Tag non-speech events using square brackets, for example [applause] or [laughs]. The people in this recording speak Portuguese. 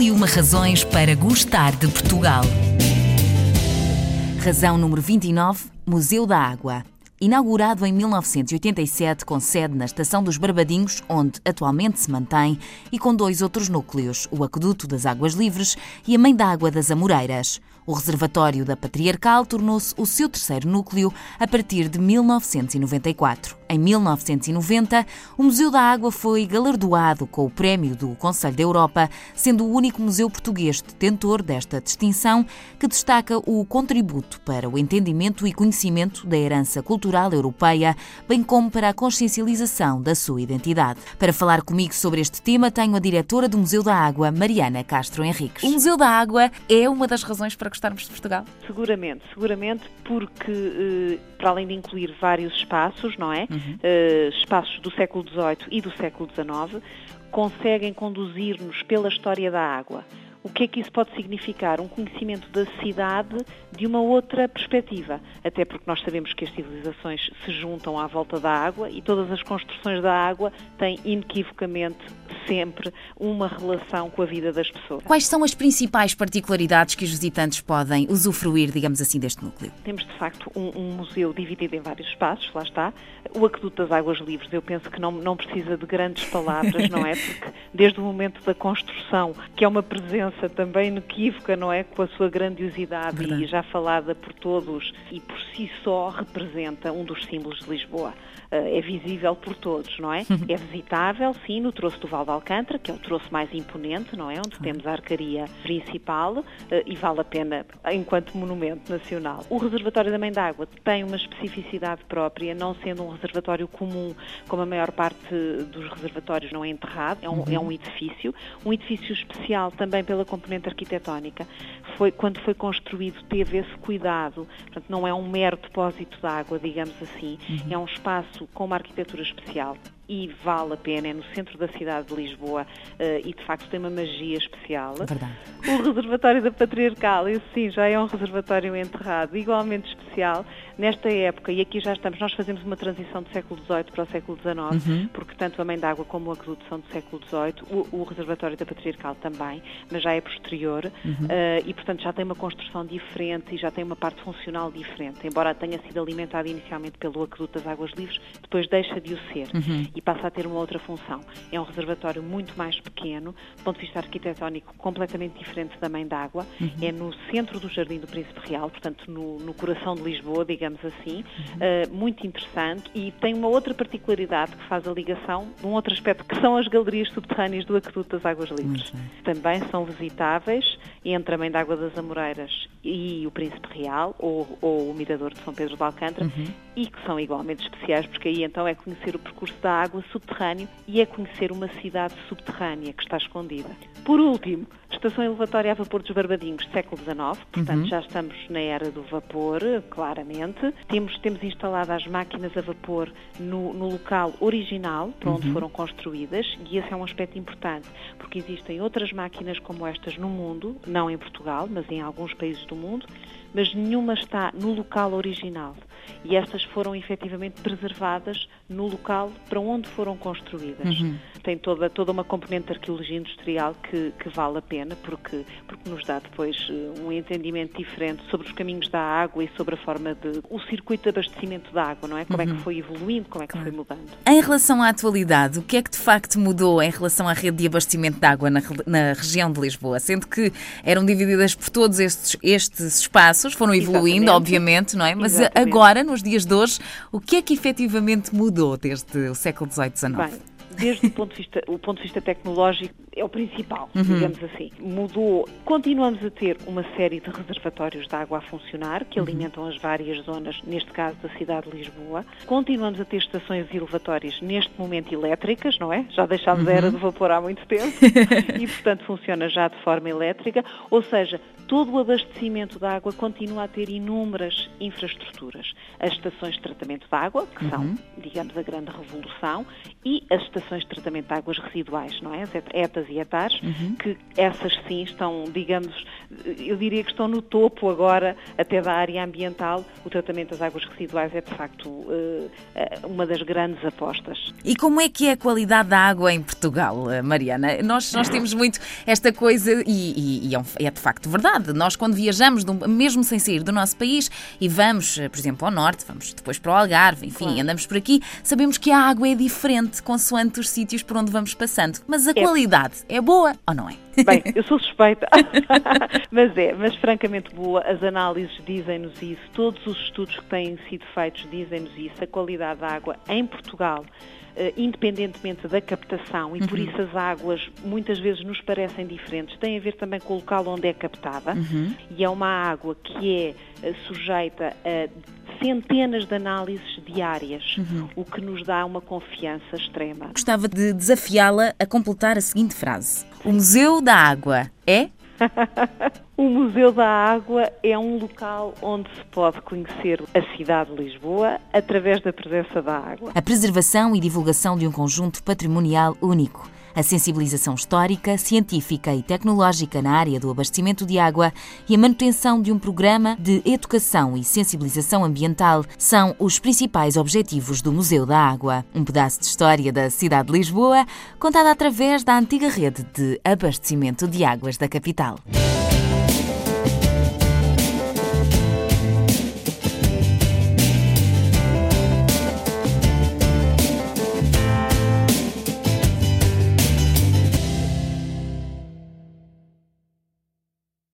e uma razões para gostar de Portugal. Razão número 29, Museu da Água. Inaugurado em 1987 com sede na Estação dos Barbadinhos, onde atualmente se mantém, e com dois outros núcleos, o Aqueduto das Águas Livres e a Mãe da Água das Amoreiras. O Reservatório da Patriarcal tornou-se o seu terceiro núcleo a partir de 1994. Em 1990, o Museu da Água foi galardoado com o Prémio do Conselho da Europa, sendo o único museu português detentor desta distinção, que destaca o contributo para o entendimento e conhecimento da herança cultural europeia, bem como para a consciencialização da sua identidade. Para falar comigo sobre este tema, tenho a diretora do Museu da Água, Mariana Castro Henriques. O Museu da Água é uma das razões para gostarmos de Portugal? Seguramente, seguramente porque, eh, para além de incluir vários espaços, não é? Uhum. Uh, espaços do século XVIII e do século XIX, conseguem conduzir-nos pela história da água. O que é que isso pode significar? Um conhecimento da cidade de uma outra perspectiva. Até porque nós sabemos que as civilizações se juntam à volta da água e todas as construções da água têm inequivocamente sempre uma relação com a vida das pessoas. Quais são as principais particularidades que os visitantes podem usufruir, digamos assim, deste núcleo? Temos, de facto, um, um museu dividido em vários espaços, lá está. O Aqueduto das Águas Livres, eu penso que não, não precisa de grandes palavras, não é? Porque desde o momento da construção, que é uma presença também inequívoca, não é? Com a sua grandiosidade Verdade. e já falada por todos e por si só representa um dos símbolos de Lisboa. Eh, é visível por todos, não é? [laughs] É visitável, sim, no troço do Val de Alcântara, que é o troço mais imponente, não é? Onde temos a arcaria principal eh, e vale a pena enquanto monumento nacional. O reservatório da Mãe d'Água tem uma especificidade própria, não sendo um reservatório comum, como a maior parte dos reservatórios não é enterrado, é um, uhum. é um edifício, um edifício especial também pela componente arquitetónica. Foi, quando foi construído teve esse cuidado, portanto não é um mero depósito de água, digamos assim, uhum. é um espaço com uma arquitetura especial e vale a pena, é no centro da cidade de Lisboa uh, e de facto tem uma magia especial. Verdade. O reservatório da Patriarcal, esse sim, já é um reservatório enterrado, igualmente especial. Nesta época, e aqui já estamos, nós fazemos uma transição do século XVIII para o século XIX, uhum. porque tanto a Mãe d'Água como o Aqueduto são do século XVIII, o, o, reservatório da Patriarcal também, mas já é posterior uhum. uh, e, portanto, já tem uma construção diferente e já tem uma parte funcional diferente. Embora tenha sido alimentado inicialmente pelo Aqueduto das Águas Livres, depois deixa de o ser. Uhum e passa a ter uma outra função. É um reservatório muito mais pequeno, do ponto de vista arquitetónico completamente diferente da Mãe d'Água. Uhum. É no centro do Jardim do Príncipe Real, portanto no, no coração de Lisboa, digamos assim. Uhum. Uh, muito interessante e tem uma outra particularidade que faz a ligação de um outro aspecto, que são as galerias subterrâneas do Aqueduto das Águas Livres. Também são visitáveis entre a Mãe d'Água das Amoreiras e o Príncipe Real, ou, ou, o Mirador de São Pedro de Alcântara, uhum. e que são igualmente especiais, porque aí então é conhecer o percurso da água água subterrâneo e é conhecer uma cidade subterrânea que está escondida. Por último, estação elevatória a vapor dos Barbadinhos, século XIX, portanto uhum. já estamos na era do vapor, claramente. Temos, temos instalado as máquinas a vapor no, no local original, para onde uhum. foram construídas, e esse é um aspecto importante, porque existem outras máquinas como estas no mundo, não em Portugal, mas em alguns países do mundo, mas nenhuma está no local original. E estas foram efetivamente preservadas no local para onde foram construídas. Uhum. Tem toda, toda uma componente de arqueologia industrial que, que vale a pena, porque, porque nos dá depois eh, um entendimento diferente sobre os caminhos da água e sobre a forma de. o circuito de abastecimento da água, não é? Como uhum. é que uhum. foi evoluindo, como é que foi mudando. Em relação à atualidade, o que é que de facto mudou em relação à rede de abastecimento de água na, na região de Lisboa? Sendo que eram divididas por todos estes, estes espaços, foram evoluindo, Exatamente. obviamente, não é? Mas Exatamente. agora, nos dias de hoje, o que é que efetivamente mudou desde o século XVIII, XIX? Bem, desde o ponto de vista, o ponto de vista tecnológico, é o principal, uhum. digamos assim. Mudou, continuamos a ter uma série de reservatórios de água a funcionar, que uhum. alimentam as várias zonas, neste caso da cidade de Lisboa. Continuamos a ter estações elevatórias, neste momento elétricas, não é? Já deixámos uhum. a era do vapor há muito tempo [laughs] e, portanto, funciona já de forma elétrica. Ou seja, todo o abastecimento de água continua a ter inúmeras infraestruturas. As estações de tratamento de água, que são, uhum. digamos, a grande revolução, e as estações estações de tratamento de águas residuais, não é? As ETAs e ETARs, uhum. que essas sim estão, digamos, eu diria que estão no topo agora, até da área ambiental. O tratamento das águas residuais é, de facto, uma das grandes apostas. E como é que é a qualidade da água em Portugal, Mariana? Nós, nós temos muito esta coisa, e, e, e é, é de facto verdade, nós quando viajamos, mesmo sem sair do nosso país, e vamos, por exemplo, ao norte, vamos depois para o Algarve, enfim, claro. andamos por aqui, sabemos que a água é diferente consoante os sítios por onde vamos passando. Mas a é. qualidade é boa ou não é? Bem, eu sou suspeita, [laughs] mas é, mas francamente boa. As análises dizem-nos isso, todos os estudos que têm sido feitos dizem-nos isso. A qualidade da água em Portugal Uh, independentemente da captação, e uhum. por isso as águas muitas vezes nos parecem diferentes, tem a ver também com o local onde é captada, uhum. e é uma água que é uh, sujeita a centenas de análises diárias, uhum. o que nos dá uma confiança extrema. Gostava de desafiá-la a completar a seguinte frase: O Museu da Água é? [laughs] o Museu da Água é um local onde se pode conhecer a cidade de Lisboa através da presença da água. A preservação e divulgação de um conjunto patrimonial único a sensibilização histórica, científica e tecnológica na área do abastecimento de água e a manutenção de um programa de educação e sensibilização ambiental são os principais objetivos do Museu da Água, um pedaço de história da cidade de Lisboa, contada através da antiga rede de abastecimento de águas da capital.